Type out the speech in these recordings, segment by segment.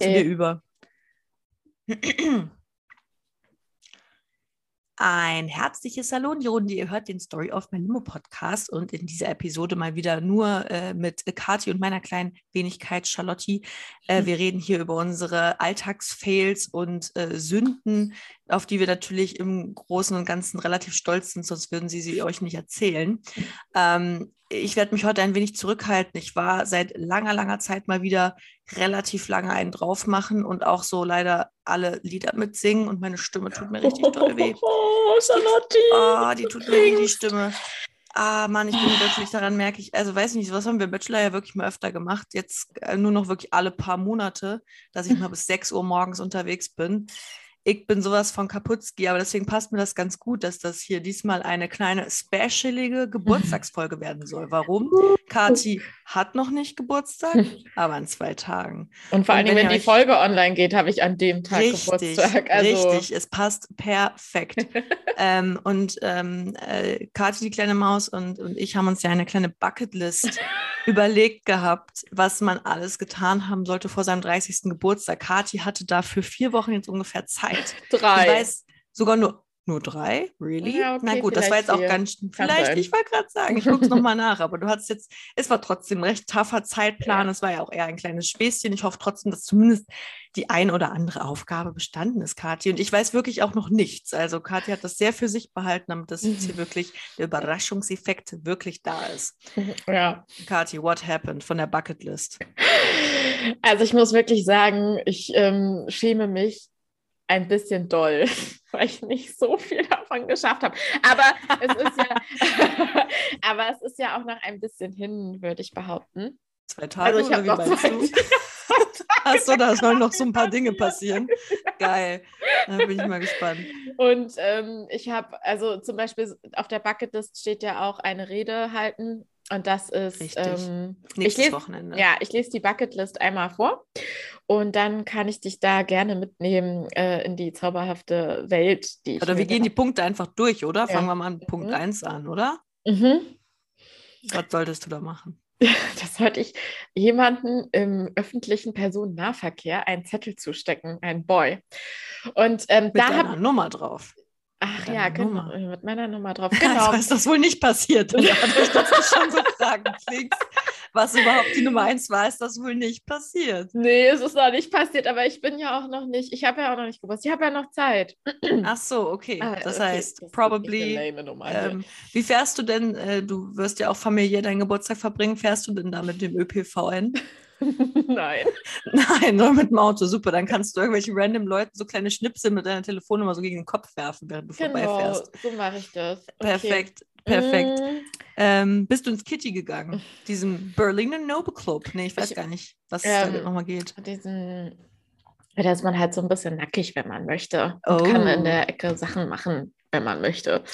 zu Äh. dir über. Ein herzliches Hallo in die Runde. Ihr hört den Story of My Limo Podcast und in dieser Episode mal wieder nur äh, mit Kati und meiner kleinen Wenigkeit Charlotte. Äh, wir reden hier über unsere Alltagsfails und äh, Sünden, auf die wir natürlich im Großen und Ganzen relativ stolz sind, sonst würden sie sie euch nicht erzählen. Ähm, ich werde mich heute ein wenig zurückhalten. Ich war seit langer, langer Zeit mal wieder relativ lange einen drauf machen und auch so leider alle Lieder mitsingen und meine Stimme tut mir richtig doll weh. Oh, Charlotte. Oh, die tut mir weh, die Stimme. Ah, Mann, ich bin wirklich daran, merke ich, also weiß nicht, was haben wir im Bachelor ja wirklich mal öfter gemacht, jetzt äh, nur noch wirklich alle paar Monate, dass ich mal bis 6 Uhr morgens unterwegs bin. Ich bin sowas von Kaputski, aber deswegen passt mir das ganz gut, dass das hier diesmal eine kleine specialige Geburtstagsfolge werden soll. Warum? Kati hat noch nicht Geburtstag, aber in zwei Tagen. Und vor allen Dingen, wenn wenn die Folge online geht, habe ich an dem Tag Richtig, Geburtstag. Also, richtig, es passt perfekt. ähm, und ähm, äh, Kathi, die kleine Maus und, und ich haben uns ja eine kleine Bucketlist überlegt gehabt, was man alles getan haben sollte vor seinem 30. Geburtstag. Kathi hatte dafür vier Wochen jetzt ungefähr Zeit. drei. Ich weiß sogar nur. Nur drei? Really? Ja, okay, Na gut, das war jetzt auch vier. ganz. Kann Vielleicht, sein. ich wollte gerade sagen, ich gucke es nochmal nach, aber du hattest jetzt, es war trotzdem ein recht taffer Zeitplan. Ja. Es war ja auch eher ein kleines Späßchen. Ich hoffe trotzdem, dass zumindest die ein oder andere Aufgabe bestanden ist, Kathi. Und ich weiß wirklich auch noch nichts. Also Kathi hat das sehr für sich behalten, damit das jetzt hier wirklich der Überraschungseffekt wirklich da ist. ja. Kathi, what happened von der Bucketlist? Also ich muss wirklich sagen, ich ähm, schäme mich ein bisschen doll, weil ich nicht so viel davon geschafft habe. Aber es ist ja, aber es ist ja auch noch ein bisschen hin, würde ich behaupten. Zwei Tage Also ich oder noch zwei. du? Achso, da sollen noch so ein paar Dinge passieren. Geil. Da bin ich mal gespannt. Und ähm, ich habe, also zum Beispiel auf der Bucketlist steht ja auch eine Rede halten. Und das ist, Richtig. ähm, ich Nächstes lese, Wochenende. ja, ich lese die Bucketlist einmal vor und dann kann ich dich da gerne mitnehmen äh, in die zauberhafte Welt, die ich Oder wir gehen die Punkte einfach durch, oder? Fangen wir mal an Mhm. Punkt 1 an, oder? Mhm. Was solltest du da machen? Das sollte ich jemanden im öffentlichen Personennahverkehr einen Zettel zustecken, ein Boy. Und ähm, Mit da habe Nummer drauf. Ach ja, genau, mit meiner Nummer drauf. Genau. Also ist das wohl nicht passiert. Dadurch, dass du schon so fragen klingst, was überhaupt die Nummer 1 war, ist das wohl nicht passiert. Nee, es ist noch nicht passiert, aber ich bin ja auch noch nicht, ich habe ja auch noch nicht gewusst, ich habe ja noch Zeit. Ach so, okay. Ah, Das okay, heißt, das ist probably. Ähm, wie fährst du denn? Äh, du wirst ja auch familiär deinen Geburtstag verbringen. Fährst du denn da mit dem ÖPVN? Nein. Nein, nur mit dem Auto. Super. Dann kannst du irgendwelchen random Leuten so kleine Schnipsel mit deiner Telefonnummer so gegen den Kopf werfen, während du Genau, vorbeifährst. so mache ich das. Okay. Perfekt, perfekt. Mm, Ähm, bist du ins Kitty gegangen? Diesem Berliner Noble Club? Nee, ich weiß Ich- gar nicht, was es da ähm, nochmal geht. diesen, da ist man halt so ein bisschen nackig, wenn man möchte. Und kann in Oh. der Ecke Sachen machen, wenn man möchte.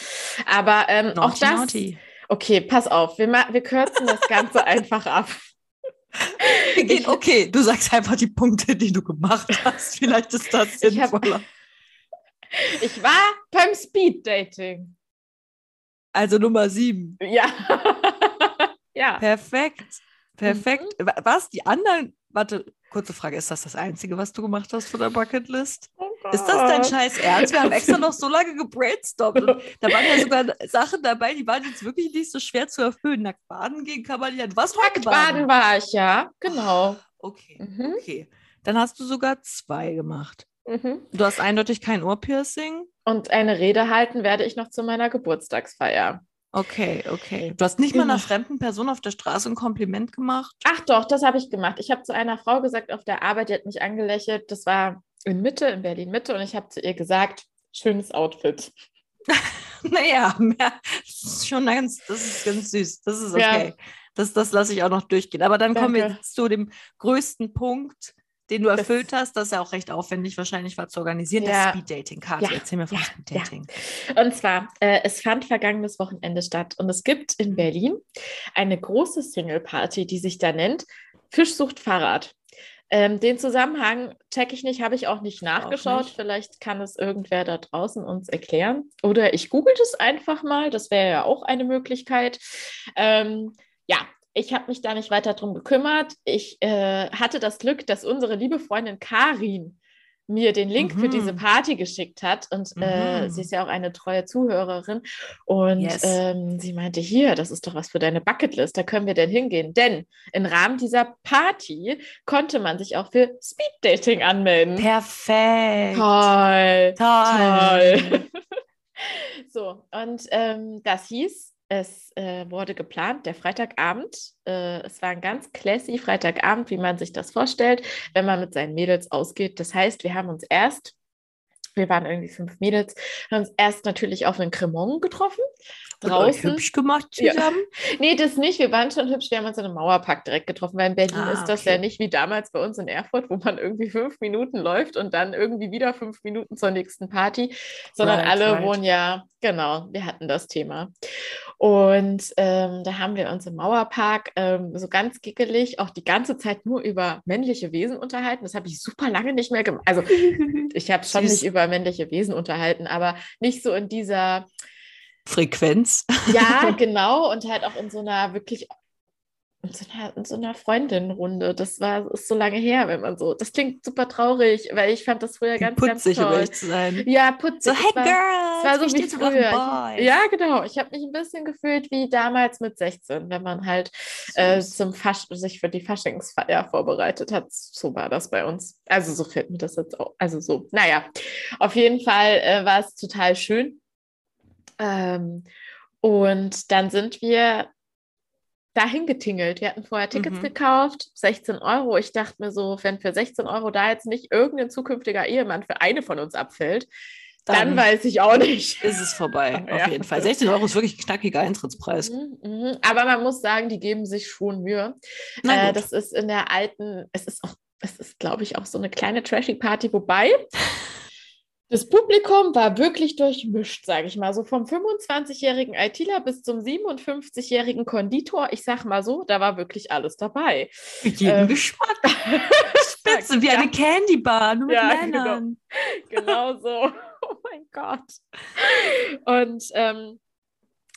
Aber ähm, auch Naughty, das. naughty. Okay, pass auf, wir, wir kürzen das Ganze einfach ab. Wir gehen, okay, du sagst einfach die Punkte, die du gemacht hast. Vielleicht ist das Ich hab- sinnvoller. Ich war beim Speed-Dating. Also Nummer sieben. Ja. ja. Perfekt. Perfekt. Mhm. Wa- Was? Die anderen? Warte, kurze Frage. Ist das das Einzige, was du gemacht hast von der Bucketlist? Ist das dein Gott. Scheiß Ernst? Wir haben extra noch so lange gebrainstormt. Und da waren ja sogar Sachen dabei, die waren jetzt wirklich nicht so schwer zu erfüllen. Nackt baden gehen kann man ja. Du warst heute Baden war ich, ja. Genau. Okay, Mhm. okay. Dann hast du sogar zwei gemacht. Mhm. Du hast eindeutig kein Ohrpiercing. Und eine Rede halten werde ich noch zu meiner Geburtstagsfeier. Okay, okay. Du hast nicht mal einer Genau. fremden Person auf der Straße ein Kompliment gemacht. Ach doch, das habe ich gemacht. Ich habe zu einer Frau gesagt auf der Arbeit, die hat mich angelächelt. Das war in Mitte, in Berlin Mitte. Und ich habe zu ihr gesagt, schönes Outfit. Naja, mehr, das ist schon ganz, das ist ganz süß. Das ist Ja. okay. Das, das lasse ich auch noch durchgehen. Aber dann kommen wir Danke. jetzt zu dem größten Punkt, den du Das- erfüllt hast. Das ist ja auch recht aufwendig wahrscheinlich war zu organisieren. Ja. Das Speed-Dating. Kati, Ja. erzähl mir von Ja. Speed-Dating. Und zwar, äh, es fand vergangenes Wochenende statt und es gibt in Berlin eine große Single-Party, die sich da nennt Fisch sucht Fahrrad. Ähm, den Zusammenhang checke ich nicht, habe ich auch nicht nachgeschaut. nicht. Vielleicht kann es irgendwer da draußen uns erklären. Oder ich google es einfach mal, das wäre ja auch eine Möglichkeit. Ähm, ja, ich habe mich da nicht weiter drum gekümmert. Ich äh, hatte das Glück, dass unsere liebe Freundin Karin mir den Link mhm. für diese mhm. Party geschickt hat. Und mhm. äh, sie ist ja auch eine treue Zuhörerin. Und yes. ähm, sie meinte, hier, das ist doch was für deine Bucketlist, da können wir denn hingehen. Denn im Rahmen dieser Party konnte man sich auch für Speeddating anmelden. Perfekt. Toll. Toll. Toll. so, und ähm, das hieß, es äh, wurde geplant, der Freitagabend. Äh, es war ein ganz classy Freitagabend, wie man sich das vorstellt, wenn man mit seinen Mädels ausgeht. Das heißt, wir haben uns erst wir waren irgendwie fünf Mädels, haben uns erst natürlich auf einen Cremon getroffen. Draußen. Hübsch gemacht zusammen? Ja. Nee, das nicht. Wir waren schon hübsch. Wir haben uns in einem Mauerpark direkt getroffen, weil in Berlin ah, ist das okay. ja nicht wie damals bei uns in Erfurt, wo man irgendwie fünf Minuten läuft und dann irgendwie wieder fünf Minuten zur nächsten Party, sondern right, alle right. wohnen ja, genau, wir hatten das Thema. Und ähm, da haben wir uns im Mauerpark ähm, so ganz gickelig auch die ganze Zeit nur über männliche Wesen unterhalten. Das habe ich super lange nicht mehr gemacht. Also ich habe schon nicht über männliche Wesen unterhalten, aber nicht so in dieser Frequenz. Ja, genau. Und halt auch in so einer wirklich in so einer, in so einer Freundinnenrunde. Das war ist so lange her, wenn man so. Das klingt super traurig, weil ich fand das früher ganz, putzig, ganz toll. Um zu sein. Ja, putzig. So, hey war, Girls, war so wie früher. Ich, ja, genau. Ich habe mich ein bisschen gefühlt wie damals mit 16, wenn man halt äh, zum Fasch sich für die Faschingsfeier vorbereitet hat. So war das bei uns. Also so fällt mir das jetzt auch. Also so. Naja, auf jeden Fall äh, war es total schön. Ähm, und dann sind wir dahin getingelt. Wir hatten vorher Tickets mhm. gekauft, 16 Euro. Ich dachte mir so, wenn für 16 Euro da jetzt nicht irgendein zukünftiger Ehemann für eine von uns abfällt, dann, dann weiß ich auch nicht. Ist es vorbei, auf ja. jeden Fall. 16 Euro ist wirklich ein knackiger Eintrittspreis. Mhm, mh. Aber man muss sagen, die geben sich schon Mühe. Äh, das ist in der alten, es ist auch, es ist, glaube ich, auch so eine kleine Trashy-Party, wobei das Publikum war wirklich durchmischt, sage ich mal. So vom 25-jährigen ITler bis zum 57-jährigen Konditor. Ich sag mal so, da war wirklich alles dabei. Mit jedem ähm, Geschmack. Spitze, wie ja. eine Candybar, nur mit ja, genau. Männern. Genau, genau so. Oh mein Gott. Und ähm,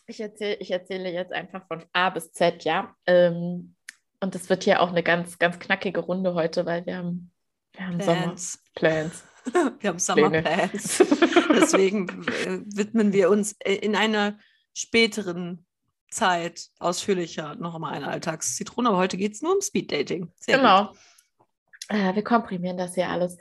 ich, erzähl, ich erzähle jetzt einfach von A bis Z, ja. Ähm, und das wird hier auch eine ganz, ganz knackige Runde heute, weil wir haben, wir haben Plans. Plans. Wir haben Summerplans. Deswegen äh, widmen wir uns äh, in einer späteren Zeit ausführlicher noch einmal einer Alltagszitrone. Aber heute geht es nur um Speeddating. Sehr genau. Gut. Äh, wir komprimieren das hier alles.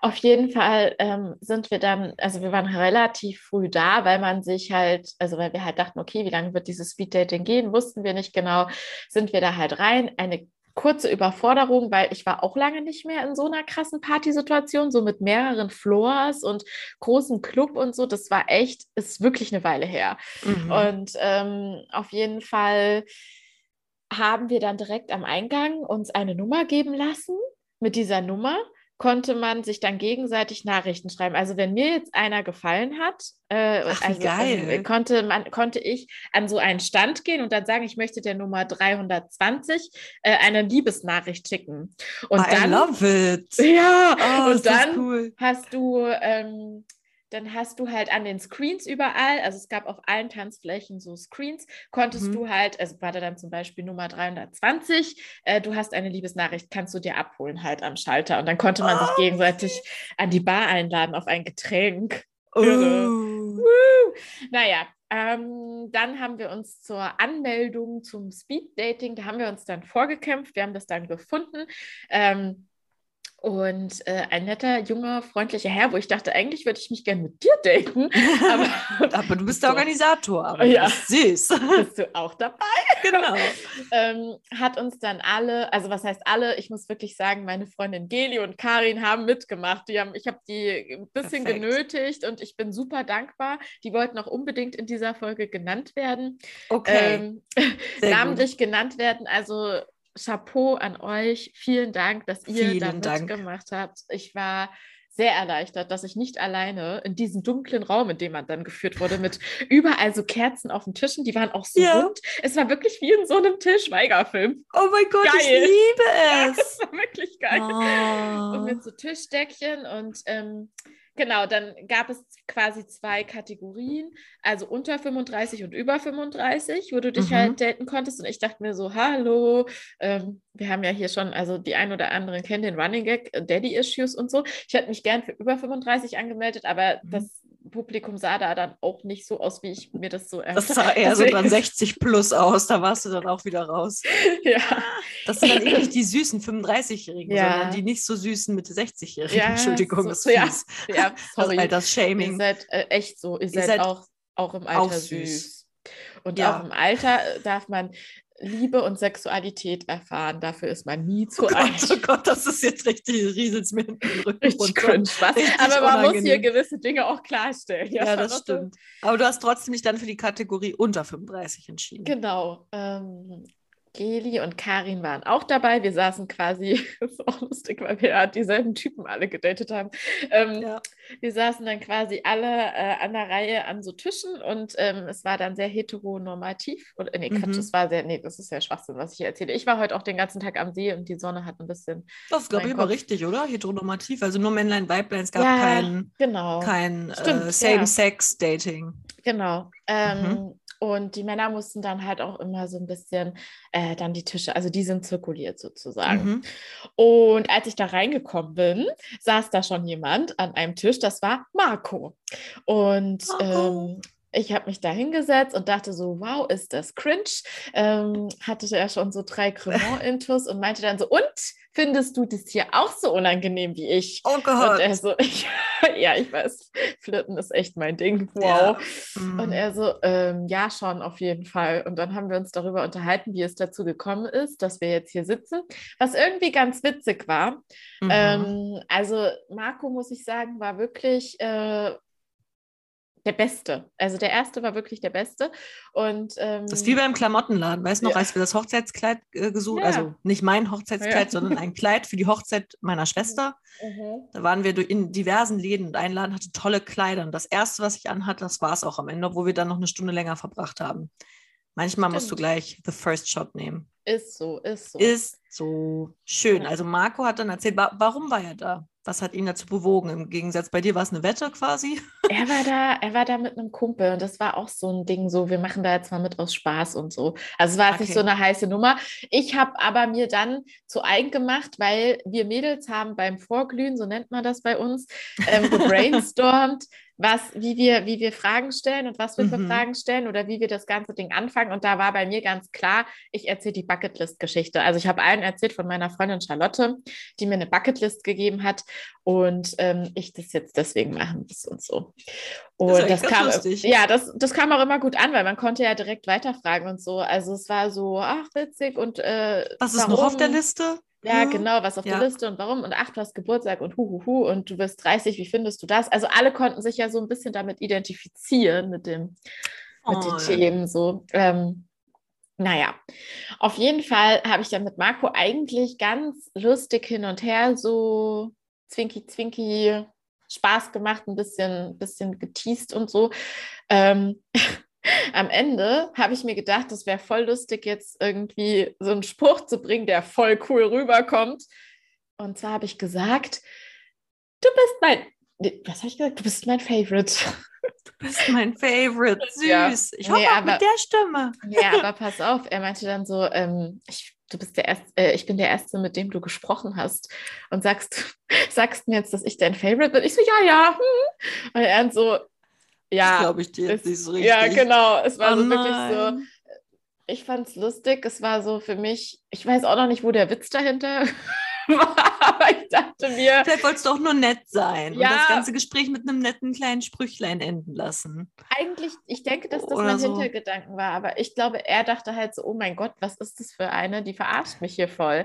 Auf jeden Fall ähm, sind wir dann, also wir waren relativ früh da, weil man sich halt, also weil wir halt dachten, okay, wie lange wird dieses Speeddating gehen, wussten wir nicht genau, sind wir da halt rein. Eine kurze Überforderung, weil ich war auch lange nicht mehr in so einer krassen Partysituation, so mit mehreren Floors und großem Club und so. Das war echt, ist wirklich eine Weile her. Mhm. Und ähm, auf jeden Fall haben wir dann direkt am Eingang uns eine Nummer geben lassen mit dieser Nummer konnte man sich dann gegenseitig Nachrichten schreiben. Also wenn mir jetzt einer gefallen hat, äh, Ach, also, geil. Äh, konnte, man, konnte ich an so einen Stand gehen und dann sagen, ich möchte der Nummer 320 äh, eine Liebesnachricht schicken. Und I dann, love it. Ja, oh, und dann cool. hast du ähm, dann hast du halt an den Screens überall, also es gab auf allen Tanzflächen so Screens, konntest mhm. du halt, also war da dann zum Beispiel Nummer 320, äh, du hast eine Liebesnachricht, kannst du dir abholen halt am Schalter. Und dann konnte man oh, sich gegenseitig an die Bar einladen auf ein Getränk. Oh. Naja, ähm, dann haben wir uns zur Anmeldung zum Speed Dating, da haben wir uns dann vorgekämpft, wir haben das dann gefunden. Ähm, und äh, ein netter, junger, freundlicher Herr, wo ich dachte, eigentlich würde ich mich gerne mit dir daten. Aber, aber du bist der Organisator, aber ja. süß. Bist du auch dabei? Genau. ähm, hat uns dann alle, also was heißt alle? Ich muss wirklich sagen, meine Freundin Geli und Karin haben mitgemacht. Die haben, ich habe die ein bisschen Perfekt. genötigt und ich bin super dankbar. Die wollten auch unbedingt in dieser Folge genannt werden. Okay. Ähm, namentlich genannt werden. Also Chapeau an euch. Vielen Dank, dass ihr Vielen da mitgemacht habt. Ich war sehr erleichtert, dass ich nicht alleine in diesem dunklen Raum, in dem man dann geführt wurde, mit überall so Kerzen auf den Tischen, die waren auch so ja. rund. Es war wirklich wie in so einem Till Schweiger-Film. Oh mein Gott, geil. ich liebe es. Ja, das war wirklich geil. Oh. Und mit so Tischdeckchen und ähm, genau, dann gab es quasi zwei Kategorien, also unter 35 und über 35, wo du dich Mhm. halt daten konntest. Und ich dachte mir so, hallo, ähm, wir haben ja hier schon, also die ein oder anderen kennen den Running Gag, äh, Daddy Issues und so. Ich hätte mich gern für über 35 angemeldet, aber Mhm. das Publikum sah da dann auch nicht so aus, wie ich mir das so Das sah eher so dann 60 plus aus, da warst du dann auch wieder raus. ja. Das sind dann eben nicht die süßen 35-Jährigen, Ja. sondern die nicht so süßen Mitte 60-Jährigen. Ja, Entschuldigung, so- das ist ja. fies. ja, Das sorry. Ihr seid äh, echt so. Ihr seid, seid auch, auch im Alter auch süß. süß. Und Ja. auch im Alter darf man Liebe und Sexualität erfahren. Dafür ist man nie zu Oh alt. Gott, oh Gott, das ist jetzt richtig, rieselt mir hinten den Rücken Richtig runter. cringe, was? Richtig Aber man muss hier unangenehm. gewisse Dinge auch klarstellen. Ja, das Charlotte? stimmt. Aber du hast trotzdem dich dann für die Kategorie unter 35 entschieden. Genau. Ähm, Geli und Karin waren auch dabei. Wir saßen quasi, das ist auch lustig, weil wir ja dieselben Typen alle gedatet haben. Ähm, Ja. Wir saßen dann quasi alle äh, an der Reihe an so Tischen und ähm, es war dann sehr heteronormativ. Und, äh, nee, Quatsch, Mhm. es war sehr, nee, das ist ja Schwachsinn, was ich hier erzähle. Ich war heute auch den ganzen Tag am See und die Sonne hat ein bisschen. Das ist, glaube ich, immer Kopf. richtig, oder? Heteronormativ. Also nur Männlein, Weiblein. Es gab Ja, kein, Genau. kein äh. Same-Sex-Dating. Genau. Ähm, Mhm. Und die Männer mussten dann halt auch immer so ein bisschen äh, dann die Tische, also die sind zirkuliert sozusagen. Mhm. Und als ich da reingekommen bin, saß da schon jemand an einem Tisch, das war Marco. Und Marco. ähm, ich habe mich da hingesetzt und dachte so, wow, ist das cringe? Ähm, hatte ja schon so drei Cremant-Intus und meinte dann so, und findest du das hier auch so unangenehm wie ich? Oh Und Gott. er so, ja, ich weiß, Flirten ist echt mein Ding. Wow. Ja. Mhm. Und er so, ähm, ja, schon, auf jeden Fall. Und dann haben wir uns darüber unterhalten, wie es dazu gekommen ist, dass wir jetzt hier sitzen, was irgendwie ganz witzig war. Mhm. Ähm, also Marco, muss ich sagen, war wirklich äh, der Beste. Also der erste war wirklich der Beste. Und ähm, Das ist wie beim Klamottenladen, weißt du noch, Ja. als wir das Hochzeitskleid äh, gesucht, Ja. also nicht mein Hochzeitskleid, Ja. sondern ein Kleid für die Hochzeit meiner Schwester. Mhm. Da waren wir in diversen Läden und ein Laden hatte tolle Kleider. Und das erste, was ich anhatte, das war es auch am Ende, obwohl wir dann noch eine Stunde länger verbracht haben. Manchmal musst du Stimmt. gleich the first shot nehmen. ist so, ist so. Ist so schön. Also Marco hat dann erzählt, wa warum war er da? Was hat ihn dazu bewogen? Im Gegensatz bei dir war es eine Wette quasi. Er war da, er war da mit einem Kumpel und das war auch so ein Ding, so wir machen da jetzt mal mit aus Spaß und so. Also es war jetzt nicht Okay. so eine heiße Nummer. Ich habe aber mir dann zu eigen gemacht, weil wir Mädels haben beim Vorglühen, so nennt man das bei uns, ähm, gebrainstormt, was, wie wir, wie wir Fragen stellen und was wir für Mhm. Fragen stellen oder wie wir das ganze Ding anfangen. Und da war bei mir ganz klar, ich erzähle die Bucketlist-Geschichte. Also ich habe allen erzählt von meiner Freundin Charlotte, die mir eine Bucketlist gegeben hat und ähm, ich das jetzt deswegen machen muss und so. Und das, ganz kam, lustig. ja, das, das kam auch immer gut an, weil man konnte ja direkt weiterfragen und so. Also es war so, ach, witzig und äh, Was ist noch auf der warum? Liste? Ja, genau, was auf Ja. der Liste und warum und ach, du hast Geburtstag und hu, hu, hu und du wirst 30, wie findest du das? Also alle konnten sich ja so ein bisschen damit identifizieren mit dem, mit den Oh, Themen so. Ähm, naja, auf jeden Fall habe ich dann mit Marco eigentlich ganz lustig hin und her so zwinki, zwinki Spaß gemacht, ein bisschen, bisschen geteased und so. Ähm, am Ende habe ich mir gedacht, das wäre voll lustig, jetzt irgendwie so einen Spruch zu bringen, der voll cool rüberkommt. Und zwar habe ich gesagt, du bist mein, nee, was habe ich gesagt? Du bist mein Favorite. Du bist mein Favorite. Süß. Ja. Ich Nee, hoffe auch aber- mit der Stimme. Ja, aber pass auf, er meinte dann so, ähm, ich, du bist der erste, äh, ich bin der Erste, mit dem du gesprochen hast und sagst, sagst mir jetzt, dass ich dein Favorite bin. Ich so, ja, ja. Hm. Und er dann so, ja. glaube ich dir jetzt nicht so richtig. Ja, genau. Es war Oh so wirklich so, nein. ich fand es lustig. Es war so für mich, ich weiß auch noch nicht, wo der Witz dahinter war, aber ich dachte mir, Vielleicht wolltest du auch nur nett sein und Ja. das ganze Gespräch mit einem netten kleinen Sprüchlein enden lassen. eigentlich, ich denke, dass das Oder mein so. Hintergedanken war, aber ich glaube, er dachte halt so, oh mein Gott, was ist das für eine, die verarscht mich hier voll.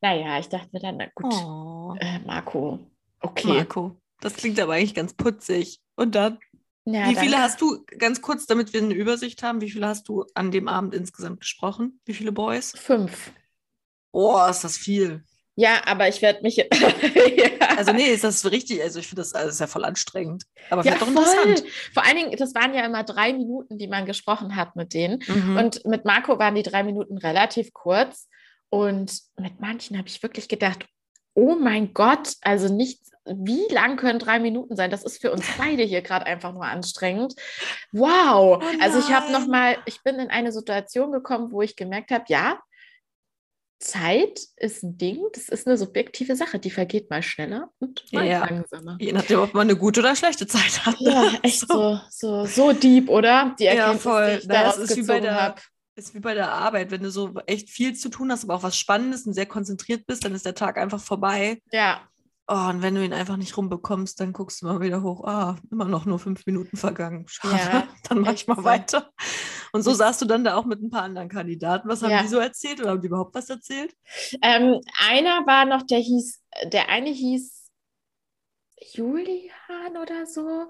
Naja, ich dachte mir dann, na gut, Oh, äh, Marco, okay. Marco. Das klingt aber eigentlich ganz putzig. Und dann, Ja, wie viele dann- hast du, ganz kurz, damit wir eine Übersicht haben, wie viele hast du an dem Abend insgesamt gesprochen? Wie viele Boys? Fünf. Oh, ist das viel. Ja, aber ich werde mich. ja. Also nee, ist das richtig, also ich finde das, also ist ja voll anstrengend. Aber ja, voll. interessant. Vor allen Dingen, das waren ja immer drei Minuten, die man gesprochen hat mit denen. Mhm. Und mit Marco waren die drei Minuten relativ kurz. Und mit manchen habe ich wirklich gedacht, oh mein Gott, also nichts wie lang können drei Minuten sein? Das ist für uns beide hier gerade einfach nur anstrengend. Wow. Oh also ich habe noch mal, ich bin in eine Situation gekommen, wo ich gemerkt habe, ja, Zeit ist ein Ding, das ist eine subjektive Sache, die vergeht mal schneller und mal Ja. langsamer. Je nachdem, ob man eine gute oder schlechte Zeit hat. Ja, echt so, so, so deep, oder? Die Ja, Erkenntnis, voll. die es ist wie bei der-. Ist wie bei der Arbeit, wenn du so echt viel zu tun hast, aber auch was Spannendes und sehr konzentriert bist, dann ist der Tag einfach vorbei. Ja, Oh, und wenn du ihn einfach nicht rumbekommst, dann guckst du mal wieder hoch. Ah, immer noch nur fünf Minuten vergangen. Schade. Ja, dann mach ich mal so. weiter. Und so saßt du dann da auch mit ein paar anderen Kandidaten. Was haben Ja. die so erzählt oder haben die überhaupt was erzählt? Ähm, einer war noch, der hieß, der eine hieß Julian oder so.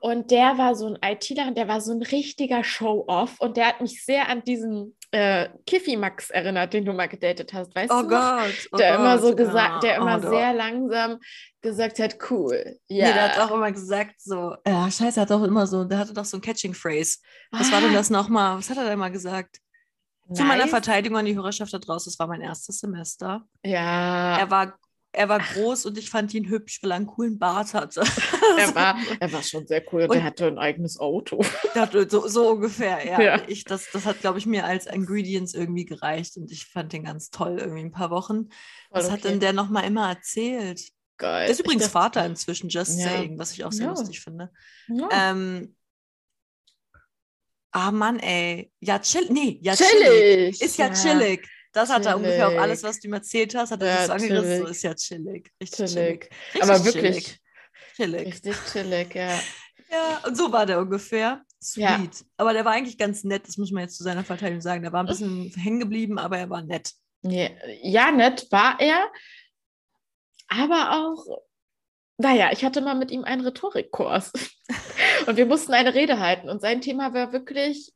Und der war so ein ITler und der war so ein richtiger Show-Off. Und der hat mich sehr an diesen äh, Kiffi-Max erinnert, den du mal gedatet hast, weißt Oh du? Gott. Oh der immer so Gott. gesagt, der immer oh, sehr langsam gesagt hat, cool. Ja. Nee, der hat auch immer gesagt so, ja, scheiße, er hat doch immer so, der hatte doch so ein Catching Phrase. Was war denn Ah, das nochmal? Was hat er denn mal gesagt? Zu meiner nice. Verteidigung an die Hörerschaft da draußen, das war mein erstes Semester. Ja, Er war, er war groß und ich fand ihn hübsch, weil er einen coolen Bart hatte. er war, er war schon sehr cool und, Und- er hatte ein eigenes Auto. Ja, so, so ungefähr, ja. Ja. Ich, das, das hat, glaube ich, mir als Ingredients irgendwie gereicht und ich fand den ganz toll, irgendwie ein paar Wochen. Was Voll hat okay. denn der nochmal immer erzählt? Geil. Der ist übrigens dachte- Vater inzwischen, just Ja. saying, was ich auch sehr Ja. lustig finde. Ja. Ähm, ah Mann, ey. Ja, chill. Nee, ja, chillig. chillig. Ist ja, chillig. Das hat er ungefähr auch alles, was du ihm erzählt hast, hat er Ja, so angerissen. Ist ja chillig. Richtig chillig. Chillig. Richtig Aber wirklich Chillig. richtig chillig, ja. Ja, und so war der ungefähr. Sweet. Ja. Aber der war eigentlich ganz nett, das muss man jetzt zu seiner Verteidigung sagen. Der war ein bisschen hängen geblieben, aber er war nett. Nee, Ja, nett war er, aber auch, naja, ich hatte mal mit ihm einen Rhetorikkurs und wir mussten eine Rede halten und sein Thema war wirklich,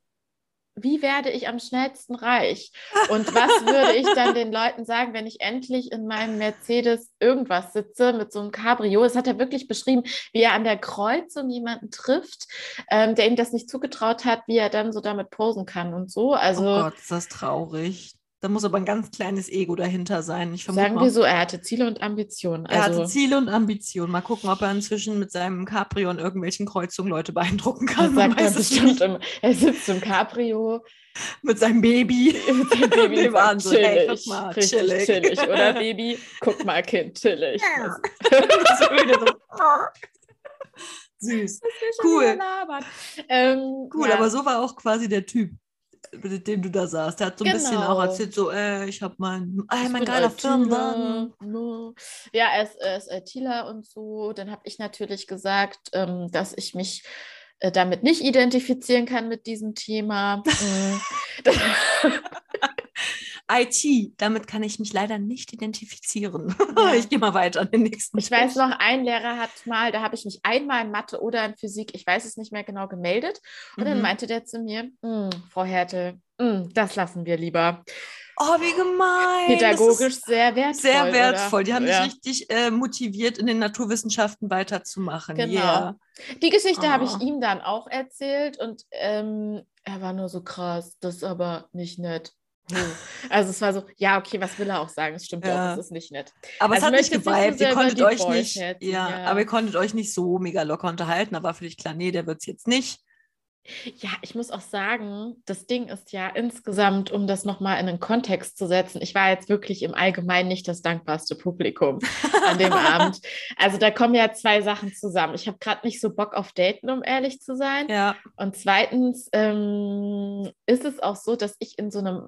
wie werde ich am schnellsten reich? Und was würde ich dann den Leuten sagen, wenn ich endlich in meinem Mercedes irgendwas sitze mit so einem Cabrio? Das hat er wirklich beschrieben, wie er an der Kreuzung jemanden trifft, ähm, der ihm das nicht zugetraut hat, wie er dann so damit posen kann und so. Also oh Gott, ist das traurig. Da muss aber ein ganz kleines Ego dahinter sein. Sagen mal, wir so, er hatte Ziele und Ambitionen. er Also hatte Ziele und Ambitionen. Mal gucken, ob er inzwischen mit seinem Cabrio in irgendwelchen Kreuzungen Leute beeindrucken das kann. Man sagt er bestimmt nicht. im, er sitzt im Cabrio Mit seinem Baby. mit dem Baby waren sagt, so, hey, chillig, guck mal, richtig chillig. chillig. Oder Baby, guck mal, Kind, chillig. Ja. Das-. Süß. Cool. Ähm, Cool, ja. aber so war auch quasi der Typ, mit dem du da saßt. Der hat so ein bisschen Genau. auch erzählt, so, äh, ich habe mal, äh, Ich mein geiler. Firmenwagen. Ja, er ist, er ist ITler und so. Dann habe ich natürlich gesagt, ähm, dass ich mich äh, damit nicht identifizieren kann mit diesem Thema. Mm. IT, damit kann ich mich leider nicht identifizieren. Ja. Ich gehe mal weiter an den nächsten. Ich weiß noch, ein Lehrer hat mal, da habe ich mich einmal in Mathe oder in Physik, ich weiß es nicht mehr genau, gemeldet. Und dann Mhm. meinte der zu mir, "Mm, Frau Härtel, mm, das lassen wir lieber. Oh, wie gemein. Pädagogisch sehr wertvoll. sehr wertvoll. Die haben oder? dich richtig äh, motiviert, in den Naturwissenschaften weiterzumachen. Genau. Yeah. Die Geschichte habe ich Oh. ihm dann auch erzählt und ähm, er war nur so krass, das ist aber nicht nett. Also es war so, ja, okay, was will er auch sagen? Es stimmt ja, auch, es ist nicht nett. Aber Also es hat nicht so geweibt. Ihr konntet euch nicht, ja, ja. aber ihr konntet euch nicht so mega locker unterhalten. Da war für dich klar, nee, der wird es jetzt nicht. Ja, ich muss auch sagen, das Ding ist ja insgesamt, um das nochmal in einen Kontext zu setzen, ich war jetzt wirklich im Allgemeinen nicht das dankbarste Publikum an dem Abend. Also da kommen ja zwei Sachen zusammen. Ich habe gerade nicht so Bock auf Daten, um ehrlich zu sein. Ja. Und zweitens ähm, ist es auch so, dass ich in so einem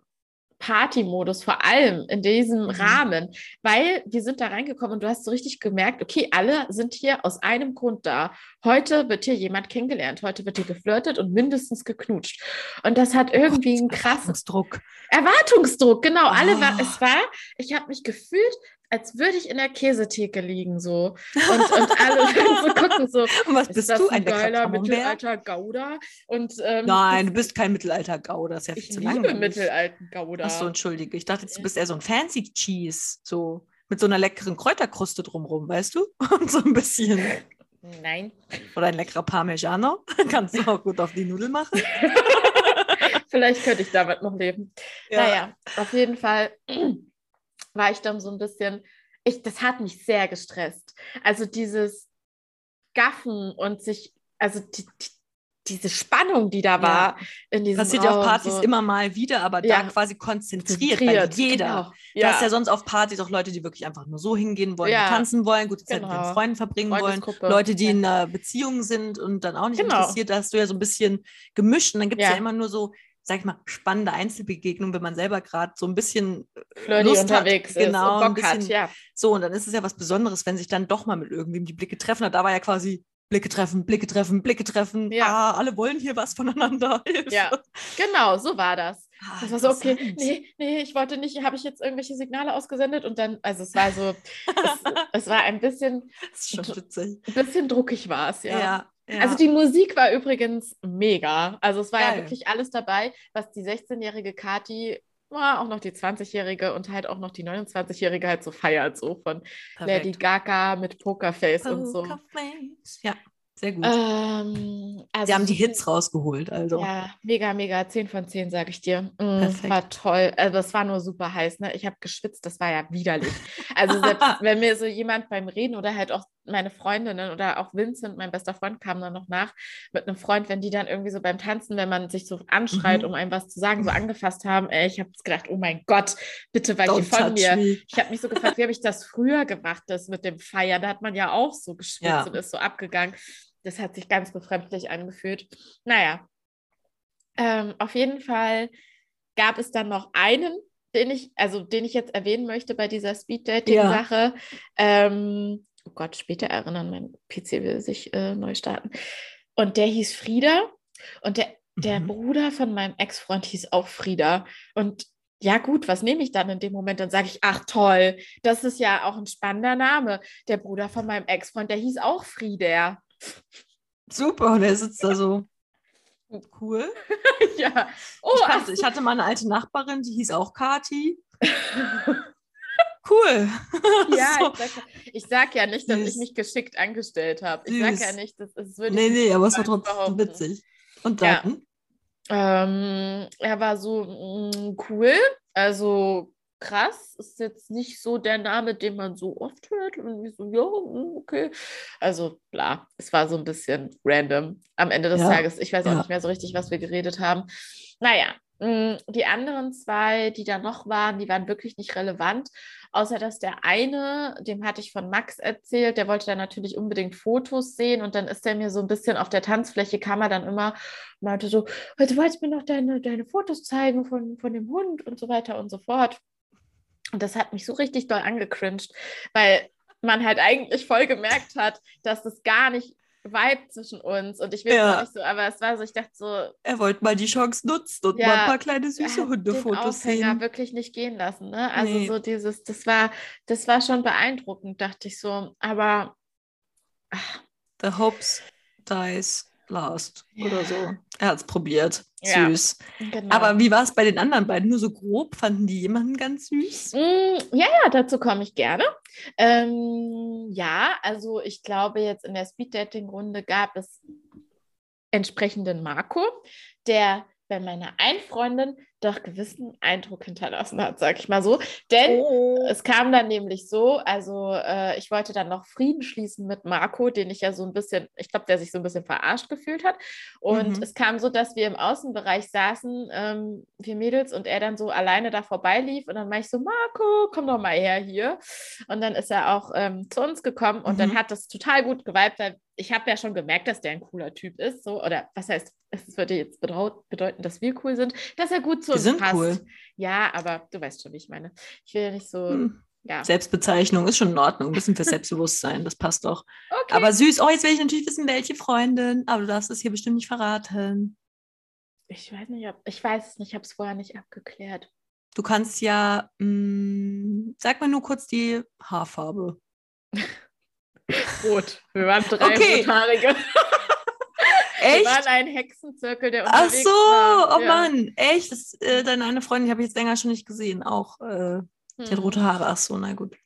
Party-Modus, vor allem in diesem Mhm. Rahmen, weil wir sind da reingekommen und du hast so richtig gemerkt, okay, alle sind hier aus einem Grund da. Heute wird hier jemand kennengelernt, heute wird hier geflirtet und mindestens geknutscht. Und das hat irgendwie einen krassen Druck. Erwartungsdruck, genau. Alle war, Oh. es war, ich habe mich gefühlt, als würde ich in der Käsetheke liegen so. Und, und alle so gucken so, Und was ist bist du? ein Ein geiler? Mittelalter Gouda? Und ähm, Nein, du bist kein Mittelalter-Gau, das ist ja viel ich zu liebe langweilig. mittelalten Gouda. Achso, entschuldige. Ich dachte, du Ja. bist eher so ein Fancy Cheese, so mit so einer leckeren Kräuterkruste drumrum, weißt du? Und so ein bisschen. Nein. Oder ein leckerer Parmigiano. Kannst du auch gut auf die Nudel machen. Vielleicht könnte ich damit noch leben. Naja, auf jeden Fall war ich dann so ein bisschen, ich, das hat mich sehr gestresst. Also dieses Gaffen und sich, also die, die, diese Spannung, die da war Ja. in diesem Passiert ja auf Partys so. immer mal wieder, aber Ja. da quasi konzentriert, weil Konzentriert, jeder. genau. Du hast ja sonst auf Partys auch Leute, die wirklich einfach nur so hingehen wollen, Ja. tanzen wollen, gute Zeit mit Genau. ihren Freunden verbringen wollen. Leute, die Ja. in einer Beziehung sind und dann auch nicht Genau. interessiert, da hast du ja so ein bisschen gemischt. Und dann gibt es ja. Ja. immer nur so, sag ich mal, spannende Einzelbegegnungen, wenn man selber gerade so ein bisschen Flirty Lust unterwegs hat, ist genau, und Bock hat, bisschen- ja. so. Und dann ist es ja was Besonderes, wenn sich dann doch mal mit irgendwem die Blicke treffen. Da war ja quasi Blicke treffen, Blicke treffen, Blicke treffen. Ja. Ah, alle wollen hier was voneinander. Ja. Genau, so war das. Ah, Das war so, okay, nee, nee, ich wollte nicht, habe ich jetzt irgendwelche Signale ausgesendet? Und dann, also es war so, es, es war ein bisschen, ein bisschen druckig war es, ja. Ja. Ja. Also die Musik war übrigens mega. Also es war ja Geil. wirklich alles dabei, was die 16-jährige Kati, ja, auch noch die 20-jährige und halt auch noch die 29-jährige halt so feiert, so von Lady Gaga mit Pokerface und so. Pokerface. Ja, sehr gut. Ähm, also Sie haben die Hits rausgeholt, also. Ja, mega, mega. 10 von 10, sage ich dir. Mm, Perfekt. War toll. Also es war nur super heiß. Ne? Ich habe geschwitzt, das war ja widerlich. Also selbst wenn mir so jemand beim Reden oder halt auch meine Freundinnen oder auch Vincent, mein bester Freund, kam dann noch nach mit einem Freund, wenn die dann irgendwie so beim Tanzen, wenn man sich so anschreit, Mhm. um einem was zu sagen, so angefasst haben. Ey, ich habe gedacht, oh mein Gott, bitte weiche Don't von mir. me. Ich habe mich so gefragt, wie habe ich das früher gemacht, das mit dem Feiern? Da hat man ja auch so geschwitzt Ja. und ist so abgegangen. Das hat sich ganz befremdlich angefühlt. Naja, ähm, auf jeden Fall gab es dann noch einen, den ich, also den ich jetzt erwähnen möchte bei dieser Speed-Dating-Sache. Ähm, oh Gott, später erinnern, mein PC will sich äh, neu starten. Und der hieß Frieda und der, der Mhm. Bruder von meinem Ex-Freund hieß auch Frieda. Und ja, gut, was nehme ich dann in dem Moment? Dann sage ich, ach toll, das ist ja auch ein spannender Name. Der Bruder von meinem Ex-Freund, der hieß auch Frieda. Super, und er sitzt da so. Cool. ja. Oh, ich, kannte, ich hatte mal eine alte Nachbarin, die hieß auch Kati. Cool. Ja, so. ich, sag, ja- ich sag ja nicht, dass ich mich geschickt angestellt habe. Ich sag Süß. ja nicht, das, das würde Nee, nee, aber es war trotzdem behaupten. witzig. Und Ja. dann? Ähm, er war so mm, cool, also krass, ist jetzt nicht so der Name, den man so oft hört. Und ich so, ja, mm, okay. Also bla, es war so ein bisschen random am Ende des Ja, Tages. Ich weiß auch ja. nicht mehr so richtig, was wir geredet haben. Naja, die anderen zwei, die da noch waren, die waren wirklich nicht relevant. Außer dass der eine, dem hatte ich von Max erzählt, der wollte dann natürlich unbedingt Fotos sehen und dann ist er mir so ein bisschen auf der Tanzfläche, kam er dann immer und meinte so, du wolltest mir noch deine, deine Fotos zeigen von, von dem Hund und so weiter und so fort. Und das hat mich so richtig doll angecringed, weil man halt eigentlich voll gemerkt hat, dass das gar nicht vibe zwischen uns und ich will Ja. nicht so, aber es war so, ich dachte so, Er wollte mal die Chance nutzen und Ja, mal ein paar kleine er süße hat Hundefotos den sehen. wirklich nicht gehen lassen, ne? Also Nee. so dieses, das war, das war schon beeindruckend, dachte ich so, aber ach, The hopes dies last oder so. Er hat es probiert. Ja. Süß. genau. Aber wie war es bei den anderen beiden? Nur so grob? Fanden die jemanden ganz süß? Mm, Ja, ja, dazu komme ich gerne. Ähm, ja, also ich glaube, jetzt in der Speed-Dating-Runde gab es entsprechenden Marco, der bei meiner einen Freundin doch gewissen Eindruck hinterlassen hat, sag ich mal so. Denn Oh. es kam dann nämlich so, also äh, ich wollte dann noch Frieden schließen mit Marco, den ich ja so ein bisschen, ich glaube, der sich so ein bisschen verarscht gefühlt hat. Und Mhm. es kam so, dass wir im Außenbereich saßen, ähm, wir Mädels, und er dann so alleine da vorbeilief. Und dann war ich so, Marco, komm doch mal her hier. Und dann ist er auch ähm, zu uns gekommen und dann Mhm. hat das total gut geweibt, weil ich habe ja schon gemerkt, dass der ein cooler Typ ist. So, oder was heißt, es würde jetzt bedeut- bedeuten, dass wir cool sind, dass er gut zu Wir uns sind passt. cool. Ja, aber du weißt schon, wie ich meine. Ich will ja nicht so, Hm. ja. Selbstbezeichnung ist schon in Ordnung. Ein bisschen für Selbstbewusstsein, das passt doch. Okay. Aber süß. Oh, jetzt will ich natürlich wissen, welche Freundin. Aber du darfst es hier bestimmt nicht verraten. ich weiß nicht, ob, ich weiß es nicht, ich habe es vorher nicht abgeklärt. Du kannst ja, mh, sag mal nur kurz die Haarfarbe. Rot. Wir waren drei Okay. Rothaarige. Wir Echt? waren ein Hexenzirkel, der Ach unterwegs so, war. oh Ja. Mann, echt? Das, äh, deine eine Freundin, die habe ich jetzt länger schon nicht gesehen. Auch, äh, die hat Hm. rote Haare. Ach so, na gut.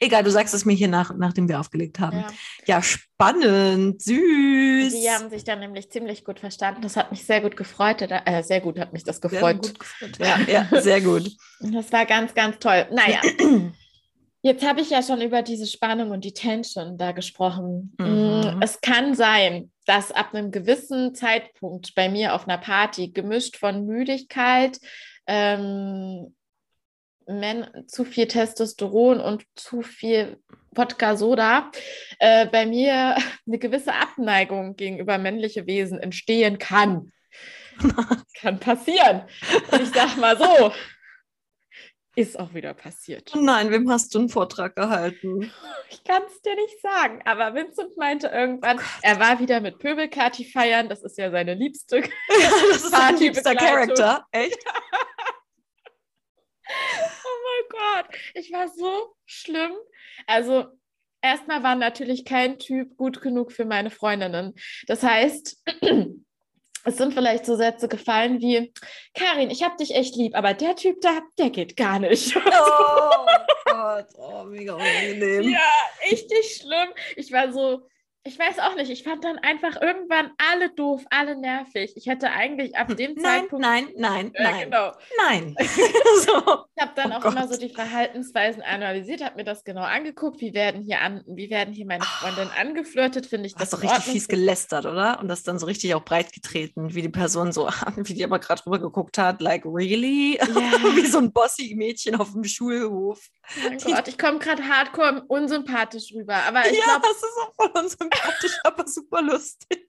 Egal, du sagst es mir hier nach, nachdem wir aufgelegt haben. Ja. Ja, spannend, süß. Die haben sich dann nämlich ziemlich gut verstanden. Das hat mich sehr gut gefreut. Äh, sehr gut hat mich das Sehr gefreut. gut gefreut. Ja, ja, sehr gut. Das war ganz, ganz toll. Naja. Jetzt habe ich ja schon über diese Spannung und die Tension da gesprochen. Mhm. Es kann sein, dass ab einem gewissen Zeitpunkt bei mir auf einer Party gemischt von Müdigkeit, ähm, zu viel Testosteron und zu viel Wodka Soda äh, bei mir eine gewisse Abneigung gegenüber männliche Wesen entstehen kann. kann passieren. Ich sag mal so, ist auch wieder passiert. Nein, wem hast du einen Vortrag gehalten? Ich kann es dir nicht sagen, aber Vincent meinte irgendwann, er war wieder mit Pöbelkati feiern, das ist ja seine liebste das ist sein liebster Charakter. Echt? oh mein Gott, ich war so schlimm. Also erstmal war natürlich kein Typ gut genug für meine Freundinnen. Das heißt, es sind vielleicht so Sätze gefallen wie, Karin, ich hab dich echt lieb, aber der Typ da, der geht gar nicht. Oh Gott, oh, mega unangenehm. Ja, richtig schlimm. Ich war so, ich weiß auch nicht, ich fand dann einfach irgendwann alle doof, alle nervig. Ich hätte eigentlich ab dem nein, Zeitpunkt. Nein, nein, äh, nein. Genau. Nein. so. Ich habe dann Oh auch Gott. immer so die Verhaltensweisen analysiert, habe mir das genau angeguckt. Wie werden hier an, wie werden hier meine Freundinnen angeflirtet? Finde ich hast das doch in richtig Ordnung? fies gelästert, oder? Und das dann so richtig auch breit getreten, wie die Person so, wie die aber gerade rüber geguckt hat, like, really? Ja. wie so ein bossy Mädchen auf dem Schulhof. Oh mein Gott, ich komme gerade hardcore unsympathisch rüber. Aber ich ja, glaube, das ist auch voll unsympathisch, aber super lustig.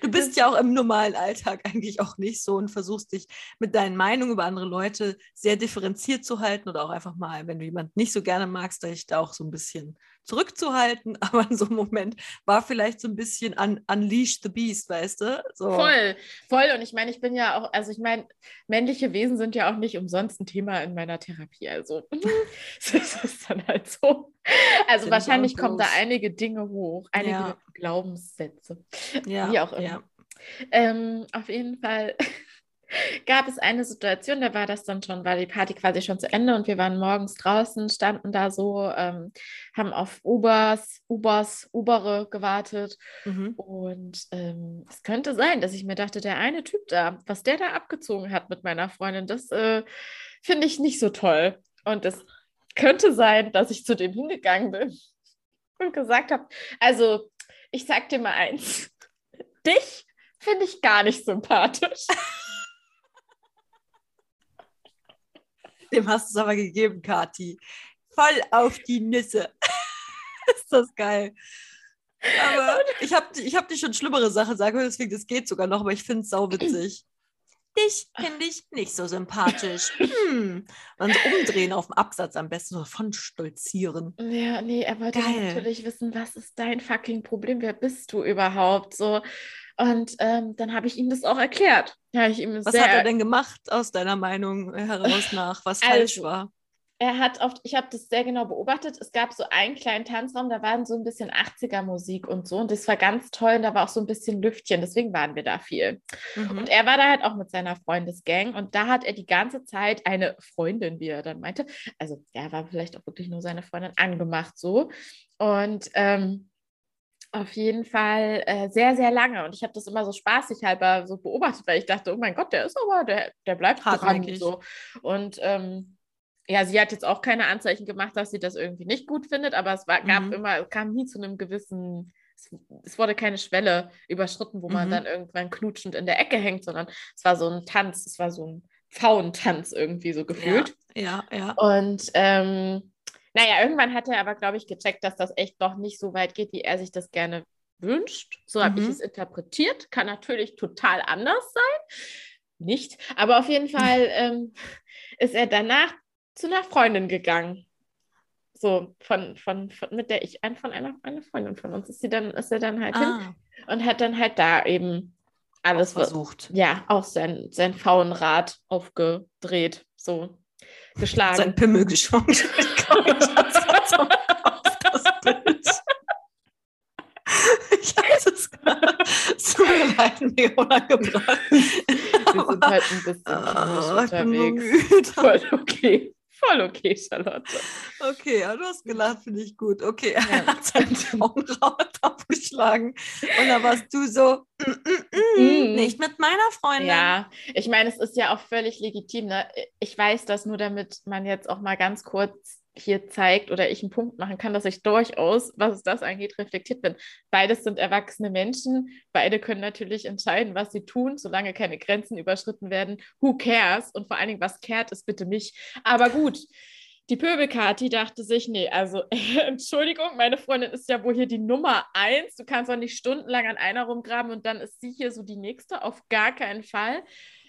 Du bist ja auch im normalen Alltag eigentlich auch nicht so und versuchst dich mit deinen Meinungen über andere Leute sehr differenziert zu halten oder auch einfach mal, wenn du jemanden nicht so gerne magst, dich da auch so ein bisschen zurückzuhalten. Aber in so einem Moment war vielleicht so ein bisschen un Unleash the Beast, weißt du? So. voll, voll. Und ich meine, ich bin ja auch, also ich meine, männliche Wesen sind ja auch nicht umsonst ein Thema in meiner Therapie. Also das ist dann halt so. Also ich wahrscheinlich kommen da einige Dinge hoch, einige Ja. Glaubenssätze. Ja, Wie auch immer. Ja. Ähm, auf jeden Fall gab es eine Situation, da war das dann schon, war die Party quasi schon zu Ende und wir waren morgens draußen, standen da so, ähm, haben auf Ubers, Ubers, Ubere gewartet Mhm. und ähm, es könnte sein, dass ich mir dachte, der eine Typ da, was der da abgezogen hat mit meiner Freundin, das äh, finde ich nicht so toll. Und es könnte sein, dass ich zu dem hingegangen bin und gesagt habe, also ich sag dir mal eins, dich finde ich gar nicht sympathisch. Dem hast du es aber gegeben, Kati. Voll auf die Nüsse. ist das geil. Aber ich habe ich hab dir schon schlimmere Sachen sagen können, deswegen das geht sogar noch, aber ich finde es sauwitzig. Dich finde ich nicht so sympathisch. Hm. Und umdrehen auf dem Absatz am besten, so von stolzieren. Ja, nee, er wollte natürlich wissen, was ist dein fucking Problem? Wer bist du überhaupt? So. Und ähm, dann habe ich ihm das auch erklärt. Ja, ich ihm Was hat er denn gemacht aus deiner Meinung heraus nach, was Also, falsch war? Er hat oft, ich habe das sehr genau beobachtet. Es gab so einen kleinen Tanzraum, da waren so ein bisschen 80er-Musik und so. Und das war ganz toll. Und da war auch so ein bisschen Lüftchen. Deswegen waren wir da viel. Mhm. Und er war da halt auch mit seiner Freundesgang. Und da hat er die ganze Zeit eine Freundin, wie er dann meinte. Also, er war vielleicht auch wirklich nur seine Freundin angemacht so. Und ähm, auf jeden Fall äh, sehr, sehr lange. Und ich habe das immer so spaßig halber so beobachtet, weil ich dachte, oh mein Gott, der ist aber, der, der bleibt dran. So. Und ähm, ja, sie hat jetzt auch keine Anzeichen gemacht, dass sie das irgendwie nicht gut findet, aber es war, gab Mhm. immer, es kam nie zu einem gewissen, es, es wurde keine Schwelle überschritten, wo man Mhm. dann irgendwann knutschend in der Ecke hängt, sondern es war so ein Tanz, es war so ein Pfauentanz irgendwie so gefühlt. Ja, ja. Und ähm, naja, irgendwann hat er aber, glaube ich, gecheckt, dass das echt doch nicht so weit geht, wie er sich das gerne wünscht. So habe ich Mhm. es interpretiert. Kann natürlich total anders sein. Nicht. Aber auf jeden Fall ähm, ist er danach zu einer Freundin gegangen. So, von, von, von mit der ich, ein, von einer, einer Freundin von uns ist sie dann, ist er dann halt hin Ah, und hat dann halt da eben alles versucht. ja, auch sein, sein Pfauenrad aufgedreht, so geschlagen. Sein Pimmel geschwungen. Ich habe es gerade. Tut mir leid, mega unangebracht. Wir sind halt ein bisschen bin unterwegs. Voll okay. Voll okay, Charlotte. Okay, ja, du hast gelacht, finde ich gut. Okay, er Ja. hat seinen Frauenrad aufgeschlagen. Und da warst du so, mm, mm, mm, Mm. nicht mit meiner Freundin. Ja, ich meine, es ist ja auch völlig legitim. Ne? Ich weiß das nur, damit man jetzt auch mal ganz kurz hier zeigt oder ich einen Punkt machen kann, dass ich durchaus, was es das angeht, reflektiert bin. Beides sind erwachsene Menschen. Beide können natürlich entscheiden, was sie tun, solange keine Grenzen überschritten werden. Who cares? Und vor allen Dingen, was kehrt es bitte mich? Aber gut. Die Pöbelkati dachte sich, nee, also Entschuldigung, meine Freundin ist ja wohl hier die Nummer eins. Du kannst doch nicht stundenlang an einer rumgraben und dann ist sie hier so die nächste. Auf gar keinen Fall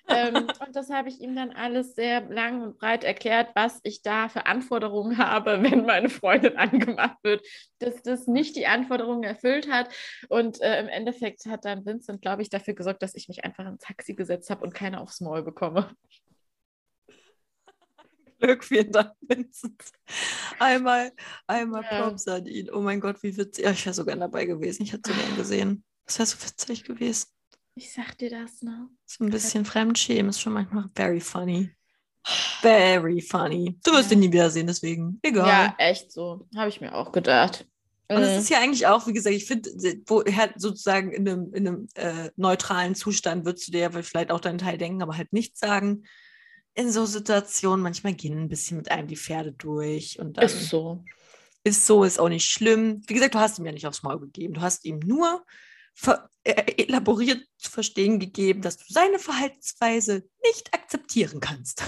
ähm, und das habe ich ihm dann alles sehr lang und breit erklärt, was ich da für Anforderungen habe, wenn meine Freundin angemacht wird, dass das nicht die Anforderungen erfüllt hat. Und äh, im Endeffekt hat dann Vincent, glaube ich, dafür gesorgt, dass ich mich einfach ins Taxi gesetzt habe und keine aufs Maul bekomme. Glück, vielen Dank, Vincent. Einmal, einmal ja. Props an ihn. Oh mein Gott, wie witzig. Ja, ich wäre sogar dabei gewesen. Ich hätte so gern gesehen. Das wäre so witzig gewesen. Ich sag dir das, ne? So ein bisschen Fremdschämen ist schon manchmal very funny. Very funny. Du wirst ja. ihn nie wiedersehen, deswegen egal. Ja, echt so. Habe ich mir auch gedacht. Und es mhm. ist ja eigentlich auch, wie gesagt, ich finde, wo sozusagen in einem, in einem äh, neutralen Zustand würdest du dir vielleicht auch deinen Teil denken, aber halt nichts sagen. In so Situationen, manchmal gehen ein bisschen mit einem die Pferde durch. Und dann ist so. Ist so, ist auch nicht schlimm. Wie gesagt, du hast ihm ja nicht aufs Maul gegeben. Du hast ihm nur elaboriert zu verstehen gegeben, dass du seine Verhaltensweise nicht akzeptieren kannst.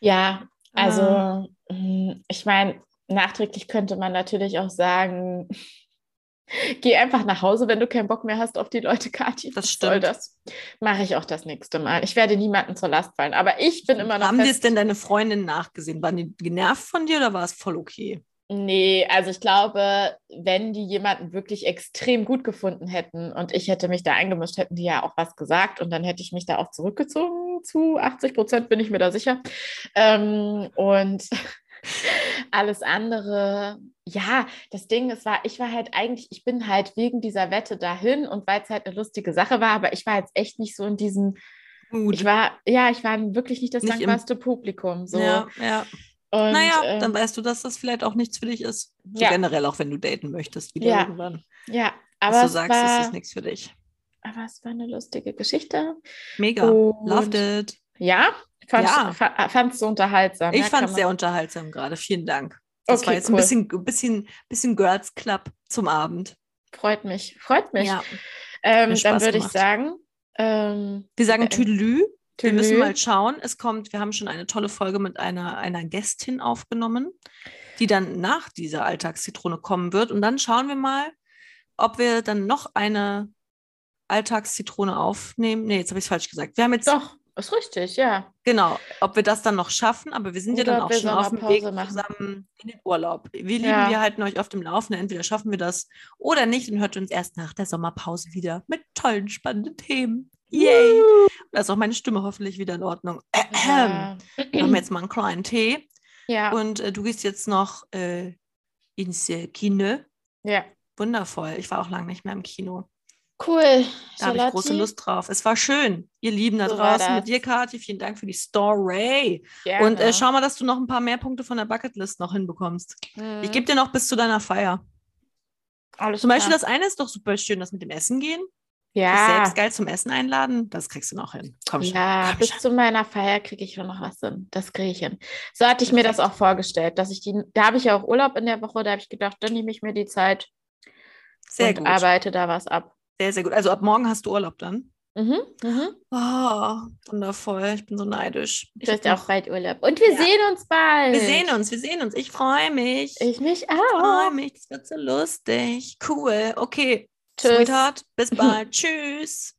Ja, also ah. Hm, ich meine, nachträglich könnte man natürlich auch sagen, geh einfach nach Hause, wenn du keinen Bock mehr hast auf die Leute, Kathi. Das stimmt. das mache ich auch das nächste Mal. Ich werde niemandem zur Last fallen, aber ich bin immer noch. Haben dir es denn deine Freundin nachgesehen? Waren die genervt von dir oder war es voll okay? Nee, also ich glaube, wenn die jemanden wirklich extrem gut gefunden hätten und ich hätte mich da eingemischt, hätten die ja auch was gesagt und dann hätte ich mich da auch zurückgezogen. Zu 80 Prozent bin ich mir da sicher. Ähm, und alles andere, ja, das Ding, es war, ich war halt eigentlich, ich bin halt wegen dieser Wette dahin und weil es halt eine lustige Sache war, aber ich war jetzt echt nicht so in diesem, Gut. ich war, ja, ich war wirklich nicht das nicht dankbarste Publikum. So. Ja, ja. Und, naja, ähm, dann weißt du, dass das vielleicht auch nichts für dich ist. So ja. generell auch, wenn du daten möchtest, wieder ja. irgendwann. Ja, aber. Dass du sagst, war, das ist nichts für dich. Aber es war eine lustige Geschichte. Mega. Und, Loved it. Ja? Ja. Fand es so unterhaltsam. Ich ja, fand es sehr unterhaltsam gerade. Vielen Dank. Das okay, war jetzt cool. ein bisschen, bisschen, bisschen Girls Club zum Abend. Freut mich. Freut mich. Ja. Ähm, dann würde ich sagen. Ähm, Wir sagen äh, Tüdelü. Wir müssen mal schauen. Es kommt, wir haben schon eine tolle Folge mit einer, einer Gästin aufgenommen, die dann nach dieser Alltagszitrone kommen wird. Und dann schauen wir mal, ob wir dann noch eine Alltagszitrone aufnehmen. Nee, jetzt habe ich es falsch gesagt. Wir haben jetzt. Doch, ist richtig, ja. Genau, ob wir das dann noch schaffen, aber wir sind Oder ja dann auch schon auf dem Weg machen. zusammen in den Urlaub. Wir lieben, ja. wir halten euch auf dem Laufenden. Entweder schaffen wir das oder nicht und hört uns erst nach der Sommerpause wieder mit tollen, spannenden Themen. Yay! Da ist auch meine Stimme hoffentlich wieder in Ordnung. Ja. Wir haben jetzt mal einen kleinen Tee. Ja. Und äh, du gehst jetzt noch äh, ins äh, Kino. Ja. Wundervoll. Ich war auch lange nicht mehr im Kino. Cool. Da habe ich große Lust drauf. Es war schön, ihr Lieben da so draußen mit dir, Kathi. Vielen Dank für die Story. Gerne. Und äh, schau mal, dass du noch ein paar mehr Punkte von der Bucketlist noch hinbekommst. Mhm. Ich gebe dir noch bis zu deiner Feier. Alles Zum Beispiel das eine ist doch super schön, das mit dem Essen gehen. Ja. selbst geil zum Essen einladen, das kriegst du noch hin. Komm schon. Ja, komm bis schon. zu meiner Feier kriege ich schon noch was hin. Das kriege ich hin. So hatte ich mir das auch vorgestellt, dass ich die, da habe ich ja auch Urlaub in der Woche, da habe ich gedacht, dann nehme ich mir die Zeit Sehr und gut. arbeite da was ab. Sehr, sehr gut. Also ab morgen hast du Urlaub dann? Mhm, mhm. Oh, wundervoll. Ich bin so neidisch. Du hast auch bald Urlaub. Und wir ja. sehen uns bald. Wir sehen uns, wir sehen uns. Ich freue mich. Ich mich auch. Ich freue mich. Das wird so lustig. Cool. Okay. Tschüss. Sweetheart, bis bald. Tschüss.